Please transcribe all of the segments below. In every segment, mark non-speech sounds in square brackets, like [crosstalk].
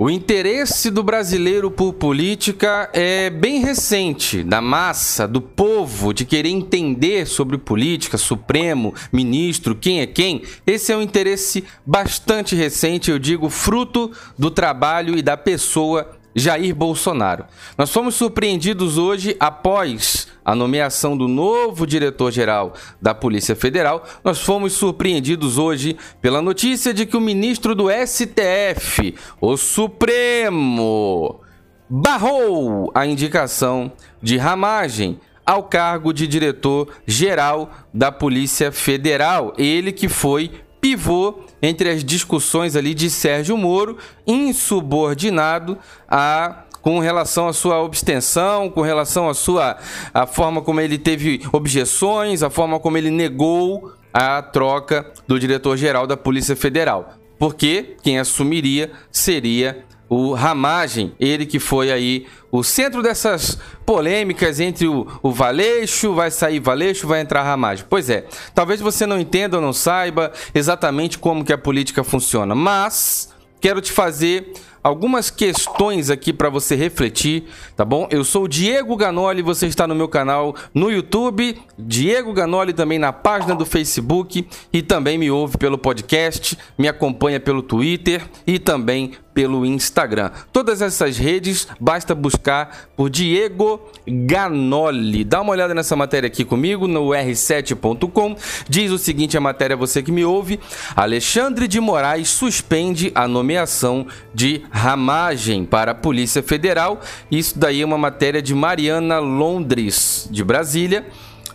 O interesse do brasileiro por política é bem recente, da massa, do povo, de querer entender sobre política, Supremo, ministro, quem é quem. Esse é um interesse bastante recente, eu digo, fruto do trabalho e da pessoa Jair Bolsonaro. Nós fomos surpreendidos hoje após a nomeação do novo diretor-geral da Polícia Federal. Nós fomos surpreendidos hoje pela notícia de que o ministro do STF, o Supremo, barrou a indicação de Ramagem ao cargo de diretor-geral da Polícia Federal. Ele que foi pivô entre as discussões ali de Sérgio Moro, insubordinado a com relação à sua abstenção, com relação à sua a forma como ele teve objeções, a forma como ele negou a troca do diretor-geral da Polícia Federal. Porque quem assumiria seria o Ramagem, ele que foi aí o centro dessas polêmicas entre o, o Valeixo, vai sair Valeixo, vai entrar Ramagem. Pois é, talvez você não entenda ou não saiba exatamente como que a política funciona, mas quero te fazer algumas questões aqui para você refletir, tá bom? Eu sou o Diego Ganoli, você está no meu canal no YouTube, Diego Ganoli também na página do Facebook e também me ouve pelo podcast, me acompanha pelo Twitter e também pelo Instagram. Todas essas redes basta buscar por Diego Ganoli. Dá uma olhada nessa matéria aqui comigo no r7.com. Diz o seguinte a matéria você que me ouve: Alexandre de Moraes suspende a nomeação de Ramagem para a Polícia Federal. Isso daí é uma matéria de Mariana Londres de Brasília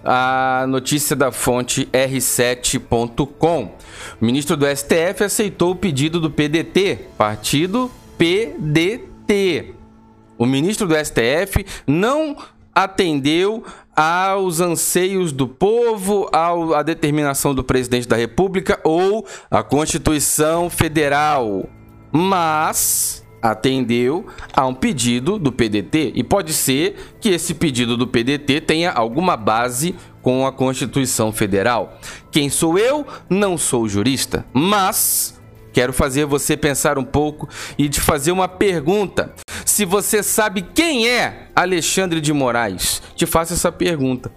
a notícia da fonte r7.com. O ministro do STF aceitou o pedido do PDT, partido PDT. O ministro do STF não atendeu aos anseios do povo, à determinação do presidente da República ou à Constituição Federal. Mas atendeu a um pedido do PDT e pode ser que esse pedido do PDT tenha alguma base com a Constituição Federal. Quem sou eu? Não sou jurista, mas quero fazer você pensar um pouco e te fazer uma pergunta. Se você sabe quem é Alexandre de Moraes, te faço essa pergunta.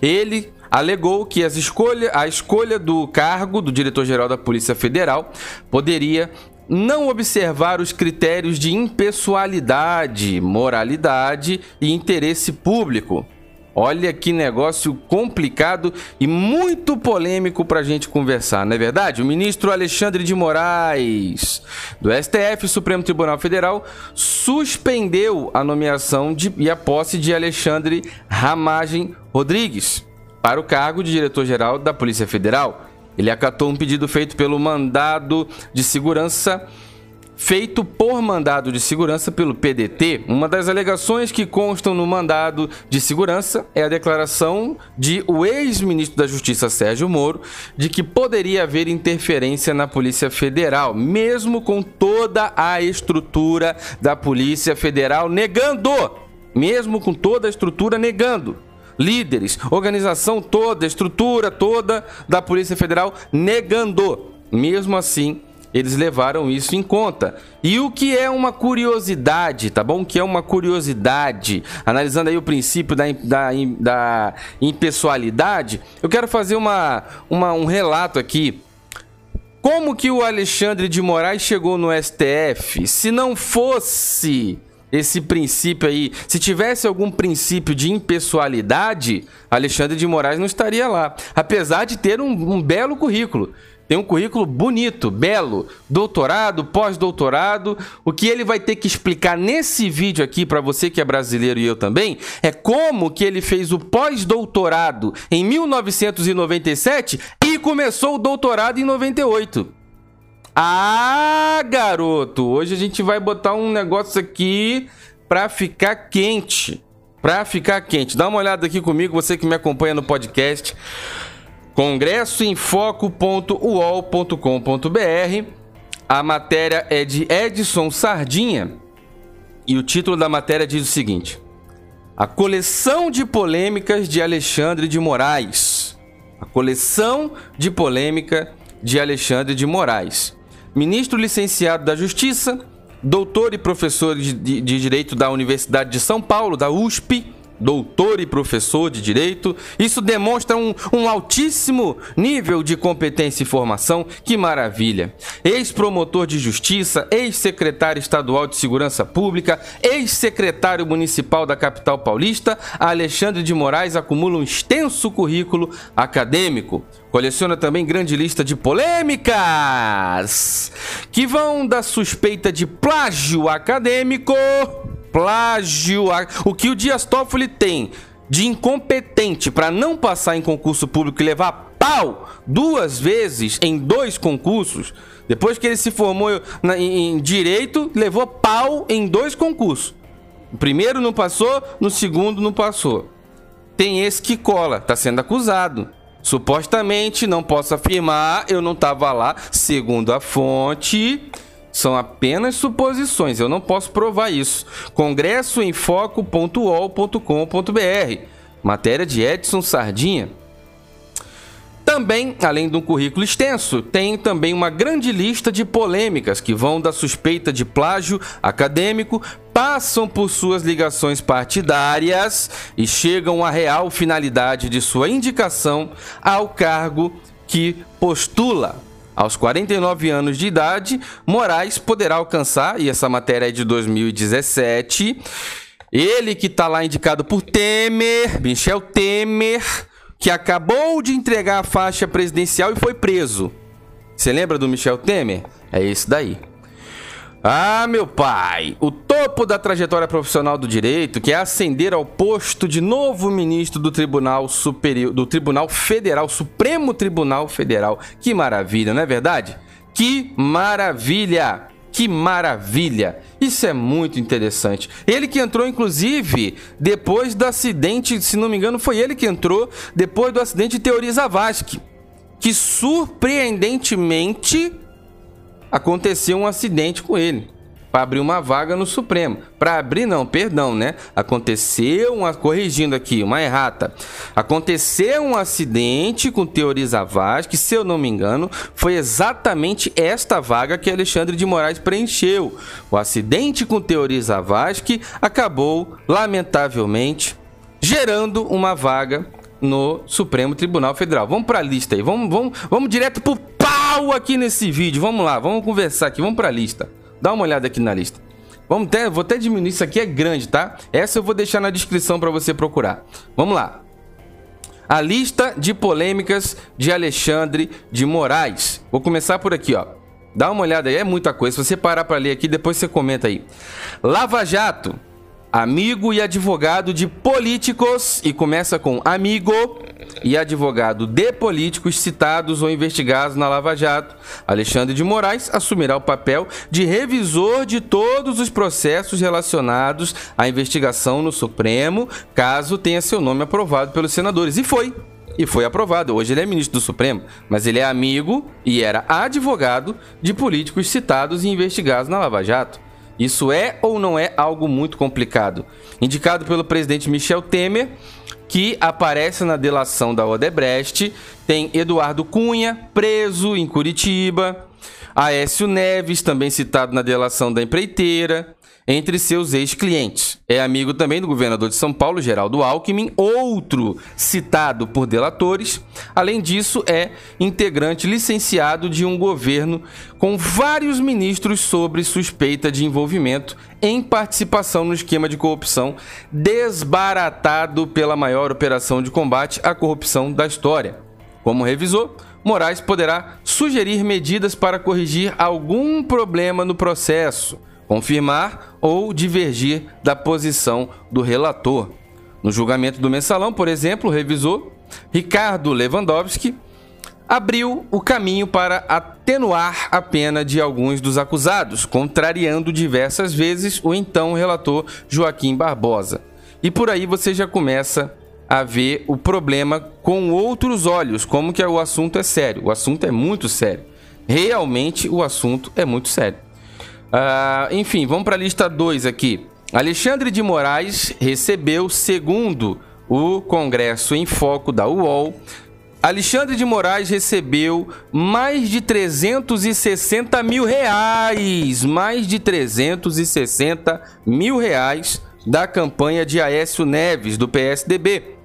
Ele alegou que as escolha, a escolha do cargo do diretor-geral da Polícia Federal poderia não observar os critérios de impessoalidade, moralidade e interesse público. Olha que negócio complicado e muito polêmico para a gente conversar, não é verdade? O ministro Alexandre de Moraes, do STF, Supremo Tribunal Federal, suspendeu a nomeação de, e a posse de Alexandre Ramagem Rodrigues para o cargo de diretor-geral da Polícia Federal. Ele acatou um pedido feito pelo mandado de segurança feito por mandado de segurança pelo PDT. Uma das alegações que constam no mandado de segurança é a declaração de o ex-ministro da Justiça Sérgio Moro de que poderia haver interferência na Polícia Federal, mesmo com toda a estrutura da Polícia Federal negando, mesmo com toda a estrutura negando líderes, organização toda, estrutura toda da Polícia Federal negando. Mesmo assim, eles levaram isso em conta. E o que é uma curiosidade, tá bom? O que é uma curiosidade, analisando aí o princípio da, da, da impessoalidade, eu quero fazer uma, uma, um relato aqui. Como que o Alexandre de Moraes chegou no STF? Se não fosse esse princípio aí, se tivesse algum princípio de impessoalidade, Alexandre de Moraes não estaria lá. Apesar de ter um, um belo currículo. Tem um currículo bonito, belo, doutorado, pós-doutorado. O que ele vai ter que explicar nesse vídeo aqui para você que é brasileiro e eu também é como que ele fez o pós-doutorado em 1997 e começou o doutorado em 98. Ah, garoto, hoje a gente vai botar um negócio aqui para ficar quente. Para ficar quente. Dá uma olhada aqui comigo, você que me acompanha no podcast congressoemfoco.uol.com.br. A matéria é de Edson Sardinha e o título da matéria diz o seguinte: A coleção de polêmicas de Alexandre de Moraes. A coleção de polêmica de Alexandre de Moraes ministro licenciado da Justiça, doutor e professor de, de, de Direito da Universidade de São Paulo, da USP, doutor e professor de direito. Isso demonstra um, um altíssimo nível de competência e formação. Que maravilha! Ex-promotor de justiça, ex-secretário estadual de segurança pública, ex-secretário municipal da capital paulista, Alexandre de Moraes acumula um extenso currículo acadêmico. Coleciona também grande lista de polêmicas que vão da suspeita de plágio acadêmico plágio, o que o Dias Toffoli tem de incompetente para não passar em concurso público e levar pau duas vezes em dois concursos, depois que ele se formou em direito, levou pau em dois concursos. O primeiro não passou, no segundo não passou. Tem esse que cola, está sendo acusado. Supostamente, não posso afirmar, eu não estava lá, segundo a fonte, são apenas suposições, eu não posso provar isso. congressoemfoco.ol.com.br Matéria de Edson Sardinha. Também, além de um currículo extenso, tem também uma grande lista de polêmicas que vão da suspeita de plágio acadêmico, passam por suas ligações partidárias e chegam à real finalidade de sua indicação ao cargo que postula. Aos 49 anos de idade, Moraes poderá alcançar, e essa matéria é de 2017, ele que está lá indicado por Temer, Michel Temer, que acabou de entregar a faixa presidencial e foi preso. Você lembra do Michel Temer? É esse daí. Ah, meu pai, o topo da trajetória profissional do direito, que é ascender ao posto de novo ministro do Tribunal Superior, do Tribunal Federal, Supremo Tribunal Federal. Que maravilha, não é verdade? Que maravilha! Que maravilha! Isso é muito interessante. Ele que entrou, inclusive, depois do acidente, se não me engano, foi ele que entrou depois do acidente de Teori Zavascki, que surpreendentemente aconteceu um acidente com ele para abrir uma vaga no Supremo. Para abrir não, perdão, né? Aconteceu uma corrigindo aqui, uma errata. Aconteceu um acidente com Teori Zavascki, que se eu não me engano, foi exatamente esta vaga que Alexandre de Moraes preencheu. O acidente com Teori Zavascki acabou lamentavelmente gerando uma vaga no Supremo Tribunal Federal. Vamos para a lista aí, vamos, vamos, vamos direto pro pau aqui nesse vídeo. Vamos lá, vamos conversar aqui, vamos para a lista. Dá uma olhada aqui na lista. Vamos até, vou até diminuir, isso aqui é grande, tá? Essa eu vou deixar na descrição para você procurar. Vamos lá. A lista de polêmicas de Alexandre de Moraes. Vou começar por aqui, ó. Dá uma olhada aí, é muita coisa. Se você parar para ler aqui, depois você comenta aí. Lava Jato amigo e advogado de políticos, e começa com amigo e advogado de políticos citados ou investigados na Lava Jato. Alexandre de Moraes assumirá o papel de revisor de todos os processos relacionados à investigação no Supremo, caso tenha seu nome aprovado pelos senadores. E foi. E foi aprovado. Hoje ele é ministro do Supremo, mas ele é amigo e era advogado de políticos citados e investigados na Lava Jato. Isso é ou não é algo muito complicado? Indicado pelo presidente Michel Temer, que aparece na delação da Odebrecht, tem Eduardo Cunha, preso em Curitiba, Aécio Neves, também citado na delação da empreiteira, entre seus ex-clientes. É amigo também do governador de São Paulo, Geraldo Alckmin, outro citado por delatores. Além disso, é integrante licenciado de um governo com vários ministros sobre suspeita de envolvimento em participação no esquema de corrupção desbaratado pela maior operação de combate à corrupção da história. Como revisor, Moraes poderá sugerir medidas para corrigir algum problema no processo confirmar ou divergir da posição do relator. No julgamento do mensalão, por exemplo, o revisor Ricardo Lewandowski abriu o caminho para atenuar a pena de alguns dos acusados, contrariando diversas vezes o então relator Joaquim Barbosa. E por aí você já começa a ver o problema com outros olhos, como que o assunto é sério. O assunto é muito sério. Realmente o assunto é muito sério. Uh, enfim, vamos para a lista 2 aqui. Alexandre de Moraes recebeu, segundo o Congresso em Foco da UOL, Alexandre de Moraes recebeu mais de 360 mil reais, mais de 360 mil reais da campanha de Aécio Neves, do PSDB.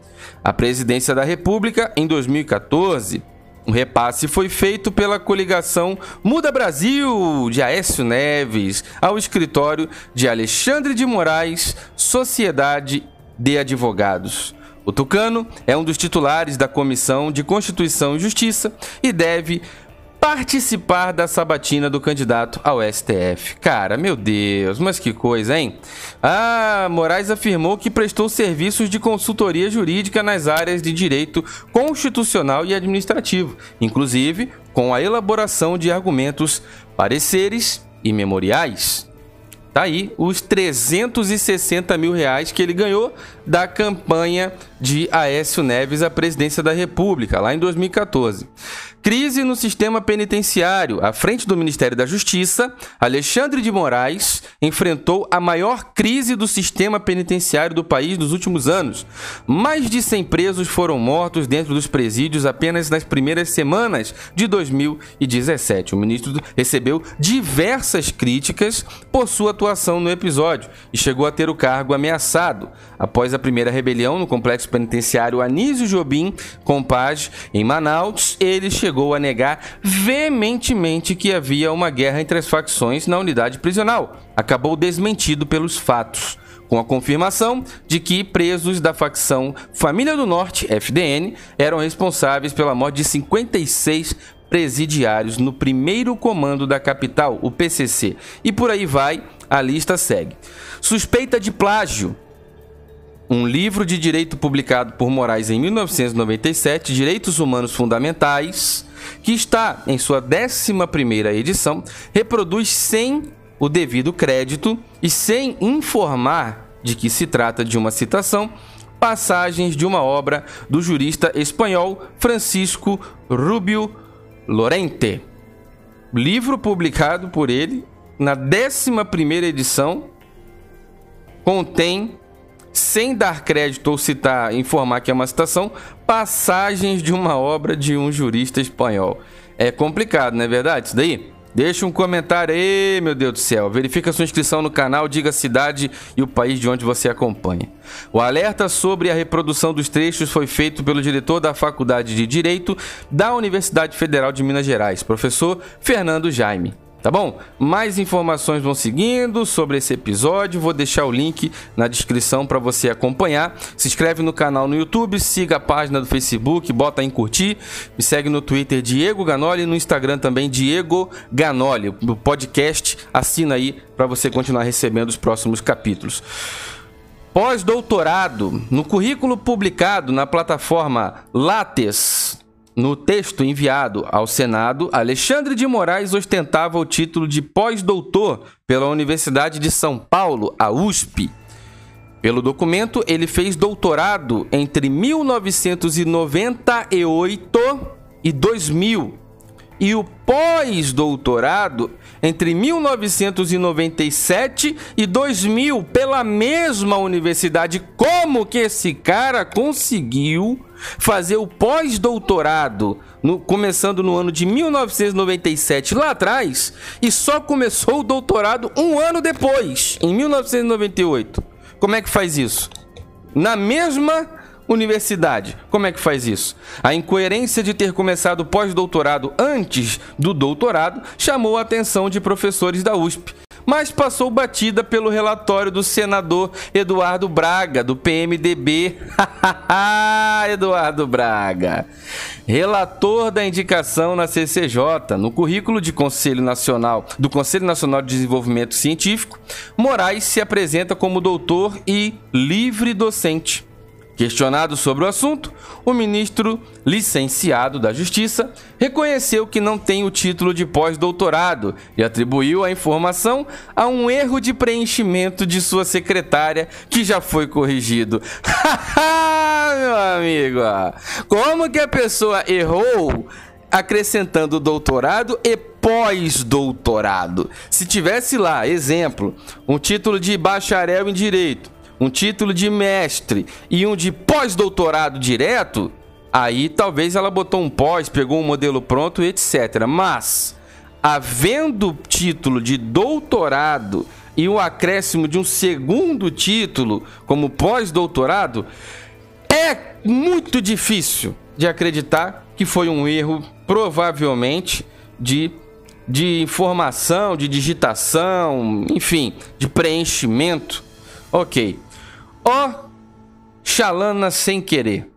A presidência da República, em 2014, o repasse foi feito pela coligação Muda Brasil de Aécio Neves ao escritório de Alexandre de Moraes, Sociedade de Advogados. O Tucano é um dos titulares da Comissão de Constituição e Justiça e deve participar da sabatina do candidato ao STF. Cara, meu Deus, mas que coisa, hein? Ah, Moraes afirmou que prestou serviços de consultoria jurídica nas áreas de direito constitucional e administrativo, inclusive com a elaboração de argumentos, pareceres e memoriais. Tá aí os 360 mil reais que ele ganhou da campanha de Aécio Neves à presidência da República, lá em 2014. Crise no sistema penitenciário. À frente do Ministério da Justiça, Alexandre de Moraes enfrentou a maior crise do sistema penitenciário do país nos últimos anos. Mais de 100 presos foram mortos dentro dos presídios apenas nas primeiras semanas de 2017. O ministro recebeu diversas críticas por sua atuação no episódio e chegou a ter o cargo ameaçado. Após a primeira rebelião no complexo penitenciário Anísio Jobim, Compage, em Manaus, ele chegou chegou a negar veementemente que havia uma guerra entre as facções na unidade prisional. Acabou desmentido pelos fatos com a confirmação de que presos da facção Família do Norte, FDN, eram responsáveis pela morte de 56 presidiários no primeiro comando da capital, o PCC. E por aí vai, a lista segue. Suspeita de plágio um livro de direito publicado por Moraes em 1997, Direitos Humanos Fundamentais, que está em sua 11ª edição, reproduz sem o devido crédito e sem informar de que se trata de uma citação, passagens de uma obra do jurista espanhol Francisco Rubio Lorente. Livro publicado por ele na 11ª edição contém sem dar crédito ou citar, informar que é uma citação, passagens de uma obra de um jurista espanhol. É complicado, não é verdade? Isso daí? Deixa um comentário aí, meu Deus do céu. Verifica sua inscrição no canal, diga a cidade e o país de onde você acompanha. O alerta sobre a reprodução dos trechos foi feito pelo diretor da Faculdade de Direito da Universidade Federal de Minas Gerais, professor Fernando Jaime. Tá bom? Mais informações vão seguindo sobre esse episódio. Vou deixar o link na descrição para você acompanhar. Se inscreve no canal no YouTube, siga a página do Facebook, bota em curtir. Me segue no Twitter Diego Ganoli e no Instagram também Diego Ganoli. O podcast assina aí para você continuar recebendo os próximos capítulos. Pós-doutorado, no currículo publicado na plataforma Lattes no texto enviado ao Senado, Alexandre de Moraes ostentava o título de pós-doutor pela Universidade de São Paulo, a USP. Pelo documento, ele fez doutorado entre 1998 e 2000 e o pós-doutorado entre 1997 e 2000 pela mesma universidade. Como que esse cara conseguiu fazer o pós-doutorado começando no ano de 1997 lá atrás e só começou o doutorado um ano depois, em 1998? Como é que faz isso? Na mesma universidade. Como é que faz isso? A incoerência de ter começado pós-doutorado antes do doutorado chamou a atenção de professores da USP, mas passou batida pelo relatório do senador Eduardo Braga, do PMDB. [laughs] Eduardo Braga, relator da indicação na CCJ, no currículo de Conselho Nacional do Conselho Nacional de Desenvolvimento Científico, Moraes se apresenta como doutor e livre docente. Questionado sobre o assunto, o ministro licenciado da Justiça reconheceu que não tem o título de pós-doutorado e atribuiu a informação a um erro de preenchimento de sua secretária que já foi corrigido. [laughs] Meu amigo, como que a pessoa errou acrescentando doutorado e pós-doutorado? Se tivesse lá, exemplo, um título de bacharel em direito um título de mestre e um de pós-doutorado direto, Aí talvez ela botou um pós, pegou um modelo pronto, etc. Mas, havendo título de doutorado e o acréscimo de um segundo título como pós-doutorado, é muito difícil de acreditar que foi um erro, provavelmente, de, de informação, de digitação, enfim, de preenchimento. Ok. Ó, Xalana sem querer.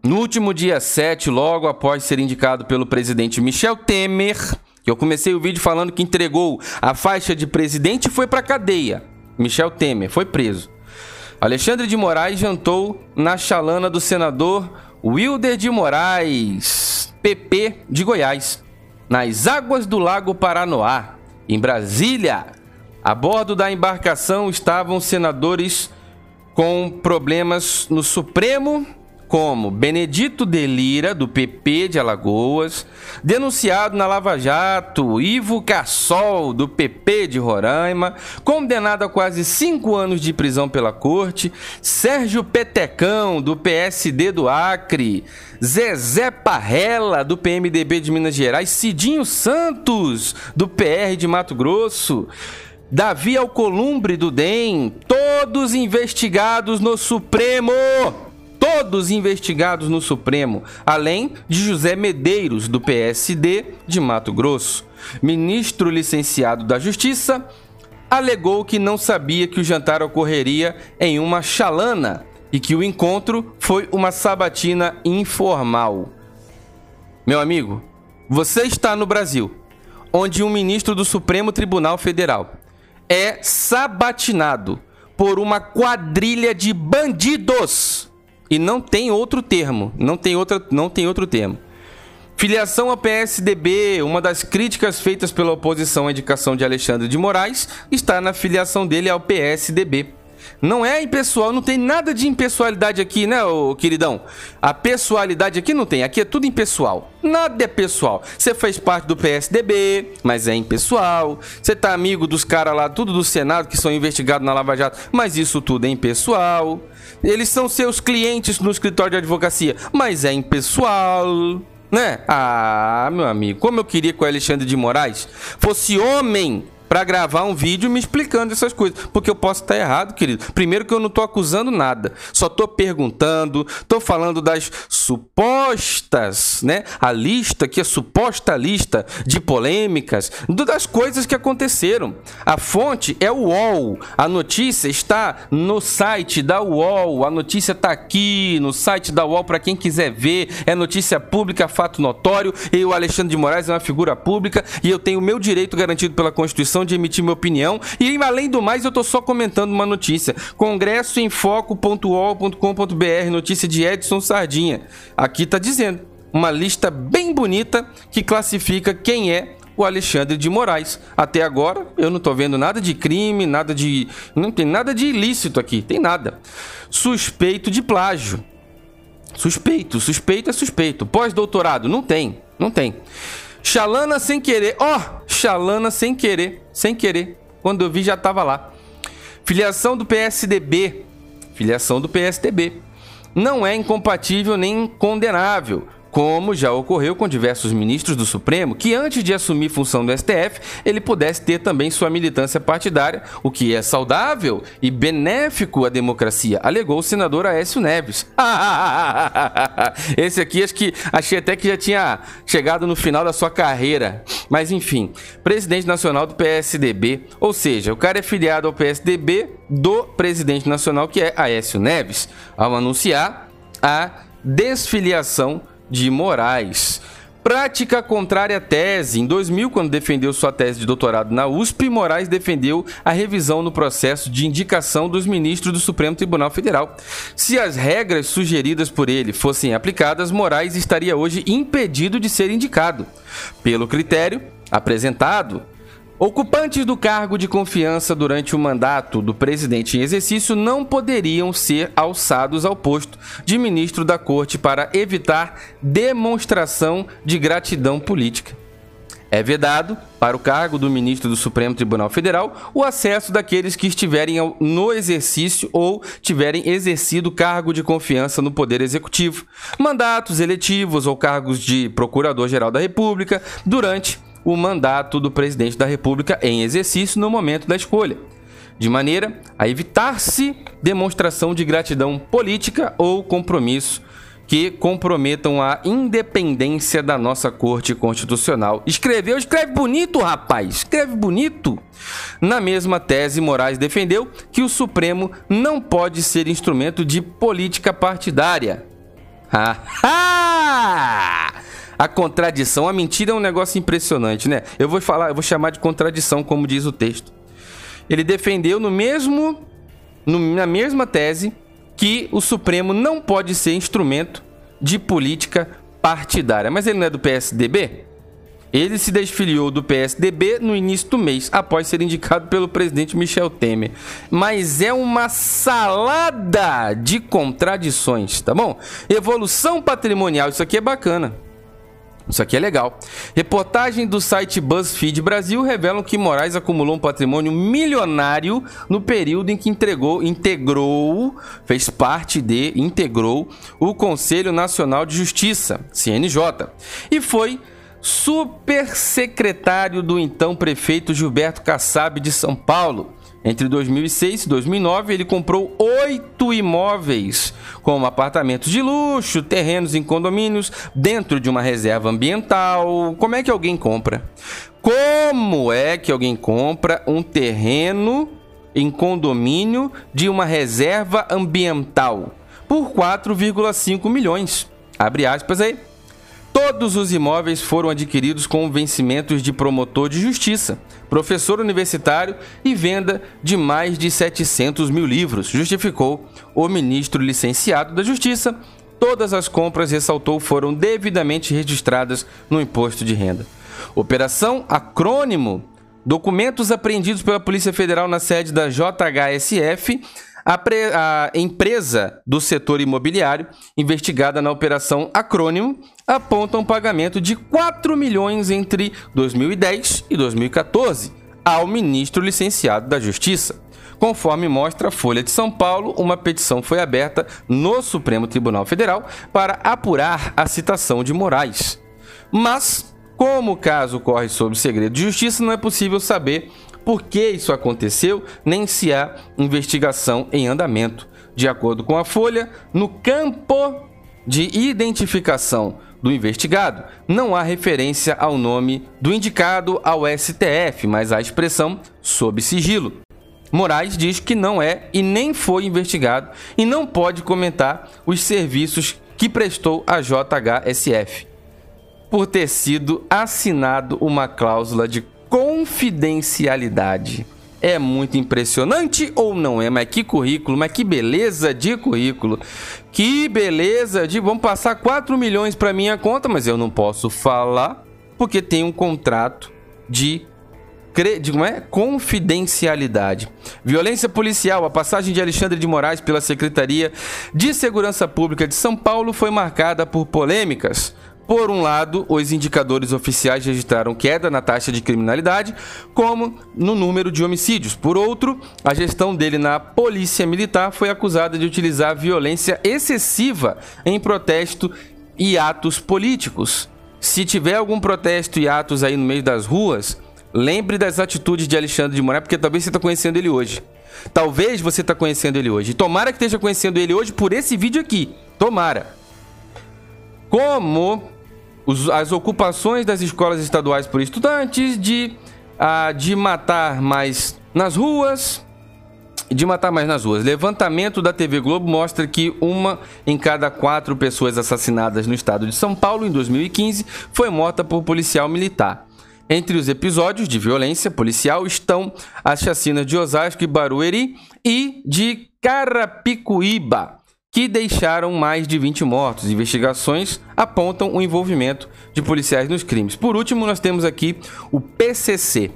No último dia 7, logo após ser indicado pelo presidente Michel Temer, eu comecei o vídeo falando que entregou a faixa de presidente e foi para cadeia. Michel Temer foi preso. Alexandre de Moraes jantou na chalana do senador Wilder de Moraes, PP de Goiás, nas águas do Lago Paranoá, em Brasília. A bordo da embarcação estavam senadores com problemas no Supremo como Benedito Delira, do PP de Alagoas, denunciado na Lava Jato, Ivo Cassol, do PP de Roraima, condenado a quase cinco anos de prisão pela corte, Sérgio Petecão, do PSD do Acre, Zezé Parrela, do PMDB de Minas Gerais, Cidinho Santos, do PR de Mato Grosso, Davi Alcolumbre, do DEM, todos investigados no Supremo todos investigados no Supremo, além de José Medeiros, do PSD de Mato Grosso. Ministro licenciado da Justiça alegou que não sabia que o jantar ocorreria em uma chalana e que o encontro foi uma sabatina informal. Meu amigo, você está no Brasil, onde um ministro do Supremo Tribunal Federal é sabatinado por uma quadrilha de bandidos e não tem outro termo, não tem, outra, não tem outro termo. Filiação ao PSDB, uma das críticas feitas pela oposição à indicação de Alexandre de Moraes, está na filiação dele ao PSDB. Não é impessoal, não tem nada de impessoalidade aqui, né, ô, queridão? A pessoalidade aqui não tem, aqui é tudo impessoal. Nada é pessoal. Você faz parte do PSDB, mas é impessoal. Você tá amigo dos caras lá, tudo do Senado, que são investigados na Lava Jato, mas isso tudo é impessoal. Eles são seus clientes no escritório de advocacia, mas é impessoal. Né? Ah, meu amigo, como eu queria que o Alexandre de Moraes fosse homem para gravar um vídeo me explicando essas coisas, porque eu posso estar errado, querido. Primeiro que eu não tô acusando nada, só tô perguntando, tô falando das supostas, né? A lista que é suposta lista de polêmicas, das coisas que aconteceram. A fonte é o UOL. A notícia está no site da UOL. A notícia está aqui no site da UOL para quem quiser ver. É notícia pública, fato notório. E o Alexandre de Moraes é uma figura pública e eu tenho o meu direito garantido pela Constituição de emitir minha opinião. E além do mais, eu tô só comentando uma notícia. Congresso em foco.ol.com.br, notícia de Edson Sardinha. Aqui tá dizendo uma lista bem bonita que classifica quem é o Alexandre de Moraes. Até agora, eu não tô vendo nada de crime, nada de. Não tem nada de ilícito aqui, tem nada. Suspeito de plágio. Suspeito, suspeito é suspeito. Pós-doutorado, não tem, não tem. Xalana sem querer. Ó, oh, Xalana sem querer, sem querer. Quando eu vi já tava lá. Filiação do PSDB. Filiação do PSDB. Não é incompatível nem condenável como já ocorreu com diversos ministros do Supremo, que antes de assumir função do STF, ele pudesse ter também sua militância partidária, o que é saudável e benéfico à democracia, alegou o senador Aécio Neves. [laughs] Esse aqui acho que achei até que já tinha chegado no final da sua carreira. Mas enfim, presidente nacional do PSDB, ou seja, o cara é filiado ao PSDB do presidente nacional que é Aécio Neves, ao anunciar a desfiliação de Moraes. Prática contrária à tese. Em 2000, quando defendeu sua tese de doutorado na USP, Moraes defendeu a revisão no processo de indicação dos ministros do Supremo Tribunal Federal. Se as regras sugeridas por ele fossem aplicadas, Moraes estaria hoje impedido de ser indicado. Pelo critério apresentado, Ocupantes do cargo de confiança durante o mandato do presidente em exercício não poderiam ser alçados ao posto de ministro da corte para evitar demonstração de gratidão política. É vedado, para o cargo do ministro do Supremo Tribunal Federal, o acesso daqueles que estiverem no exercício ou tiverem exercido cargo de confiança no Poder Executivo, mandatos eletivos ou cargos de Procurador-Geral da República durante o mandato do presidente da República em exercício no momento da escolha, de maneira a evitar-se demonstração de gratidão política ou compromisso que comprometam a independência da nossa Corte Constitucional. Escreveu, escreve bonito, rapaz, escreve bonito. Na mesma tese, Moraes defendeu que o Supremo não pode ser instrumento de política partidária. [laughs] a contradição, a mentira é um negócio impressionante, né? Eu vou falar, eu vou chamar de contradição, como diz o texto. Ele defendeu no mesmo, no, na mesma tese que o Supremo não pode ser instrumento de política partidária. Mas ele não é do PSDB? Ele se desfiliou do PSDB no início do mês, após ser indicado pelo presidente Michel Temer. Mas é uma salada de contradições, tá bom? Evolução patrimonial, isso aqui é bacana. Isso aqui é legal. Reportagem do site BuzzFeed Brasil revelam que Moraes acumulou um patrimônio milionário no período em que entregou, integrou, fez parte de, integrou o Conselho Nacional de Justiça, CNJ, e foi supersecretário do então prefeito Gilberto Kassab de São Paulo. Entre 2006 e 2009, ele comprou oito imóveis, como apartamentos de luxo, terrenos em condomínios, dentro de uma reserva ambiental. Como é que alguém compra? Como é que alguém compra um terreno em condomínio de uma reserva ambiental por 4,5 milhões? Abre aspas aí. Todos os imóveis foram adquiridos com vencimentos de promotor de justiça, professor universitário e venda de mais de 700 mil livros, justificou o ministro licenciado da Justiça. Todas as compras, ressaltou, foram devidamente registradas no imposto de renda. Operação Acrônimo. Documentos apreendidos pela Polícia Federal na sede da JHSF a, pre, a, empresa do setor imobiliário, investigada na operação Acrônimo, aponta um pagamento de 4 milhões entre 2010 e 2014 ao ministro licenciado da Justiça. Conforme mostra a Folha de São Paulo, uma petição foi aberta no Supremo Tribunal Federal para apurar a citação de Moraes. Mas, como o caso corre sob segredo de justiça, não é possível saber por que isso aconteceu, nem se há investigação em andamento. De acordo com a Folha, no campo de identificação do investigado, não há referência ao nome do indicado ao STF, mas a expressão sob sigilo. Moraes diz que não é e nem foi investigado e não pode comentar os serviços que prestou a JHSF por ter sido assinado uma cláusula de confidencialidade. É muito impressionante ou não é? Mas que currículo, mas que beleza de currículo. Que beleza de. Vamos passar 4 milhões para minha conta, mas eu não posso falar porque tem um contrato de de como é? Confidencialidade. Violência policial. A passagem de Alexandre de Moraes pela Secretaria de Segurança Pública de São Paulo foi marcada por polêmicas. Por um lado, os indicadores oficiais registraram queda na taxa de criminalidade, como no número de homicídios. Por outro, a gestão dele na Polícia Militar foi acusada de utilizar violência excessiva em protesto e atos políticos. Se tiver algum protesto e atos aí no meio das ruas, lembre das atitudes de Alexandre de Moraes, porque talvez você está conhecendo ele hoje. Talvez você está conhecendo ele hoje. Tomara que esteja conhecendo ele hoje por esse vídeo aqui. Tomara. Como os, as ocupações das escolas estaduais por estudantes, de, uh, de matar mais nas ruas, de matar mais nas ruas. Levantamento da TV Globo mostra que uma em cada quatro pessoas assassinadas no estado de São Paulo em 2015 foi morta por policial militar. Entre os episódios de violência policial estão as chacinas de Osasco e Barueri e de Carapicuíba que deixaram mais de 20 mortos. Investigações apontam o envolvimento de policiais nos crimes. Por último, nós temos aqui o PCC.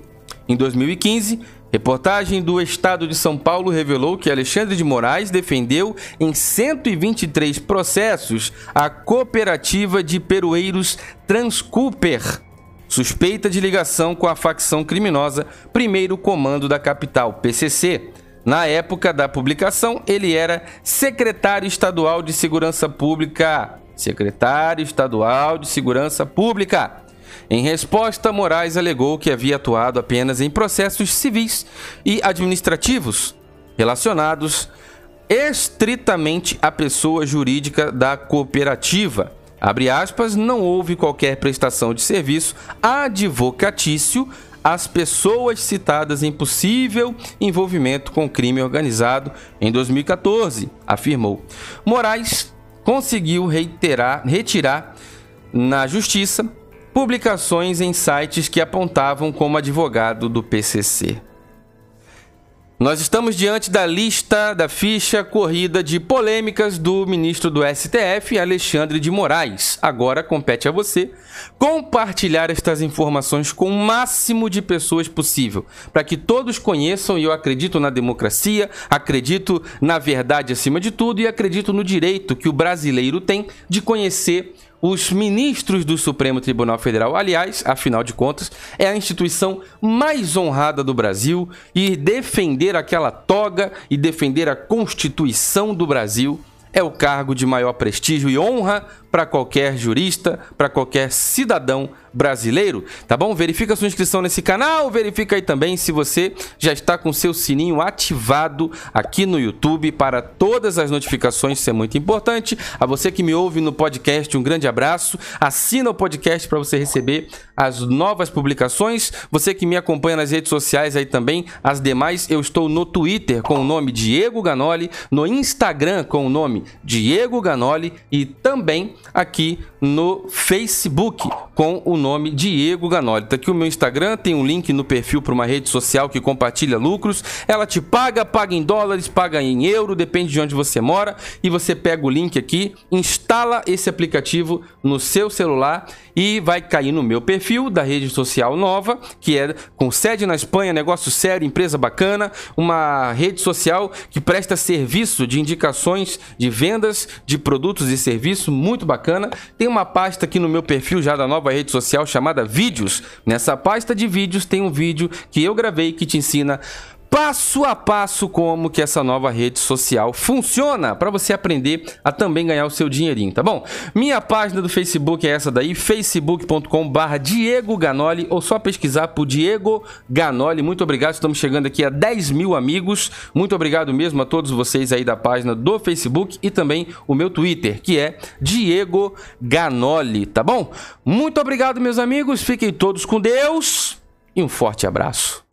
Em 2015, reportagem do Estado de São Paulo revelou que Alexandre de Moraes defendeu em 123 processos a cooperativa de perueiros Transcooper suspeita de ligação com a facção criminosa Primeiro Comando da Capital, PCC. Na época da publicação, ele era secretário estadual de Segurança Pública. Secretário estadual de Segurança Pública. Em resposta, Moraes alegou que havia atuado apenas em processos civis e administrativos relacionados estritamente à pessoa jurídica da cooperativa. Abre aspas, não houve qualquer prestação de serviço advocatício às pessoas citadas em possível envolvimento com crime organizado em 2014, afirmou. Moraes conseguiu reiterar, retirar na justiça publicações em sites que apontavam como advogado do PCC. Nós estamos diante da lista da ficha corrida de polêmicas do ministro do STF, Alexandre de Moraes. Agora compete a você compartilhar estas informações com o máximo de pessoas possível, para que todos conheçam e eu acredito na democracia, acredito na verdade acima de tudo e acredito no direito que o brasileiro tem de conhecer os ministros do Supremo Tribunal Federal, aliás, afinal de contas, é a instituição mais honrada do Brasil e defender aquela toga e defender a Constituição do Brasil é o cargo de maior prestígio e honra para qualquer jurista, para qualquer cidadão brasileiro, tá bom? Verifica sua inscrição nesse canal, verifica aí também se você já está com seu sininho ativado aqui no YouTube para todas as notificações, isso é muito importante. A você que me ouve no podcast, um grande abraço. Assina o podcast para você receber as novas publicações. Você que me acompanha nas redes sociais aí também, as demais, eu estou no Twitter com o nome Diego Ganoli, no Instagram com o nome Diego Ganoli e também aqui no Facebook com o nome Diego Ganoli. Tá aqui o meu Instagram, tem um link no perfil para uma rede social que compartilha lucros. Ela te paga, paga em dólares, paga em euro, depende de onde você mora. E você pega o link aqui, instala esse aplicativo no seu celular e vai cair no meu perfil da rede social nova, que é com sede na Espanha, negócio sério, empresa bacana, uma rede social que presta serviço de indicações de vendas de produtos e serviços muito bacana. Tem uma pasta aqui no meu perfil já da nova rede social chamada Vídeos. Nessa pasta de vídeos tem um vídeo que eu gravei que te ensina passo a passo como que essa nova rede social funciona para você aprender a também ganhar o seu dinheirinho, tá bom? Minha página do Facebook é essa daí, facebook.com/barra Diego Ganoli ou só pesquisar por Diego Ganoli. Muito obrigado, estamos chegando aqui a 10 mil amigos. Muito obrigado mesmo a todos vocês aí da página do Facebook e também o meu Twitter, que é Diego Ganoli, tá bom? Muito obrigado, meus amigos. Fiquem todos com Deus e um forte abraço.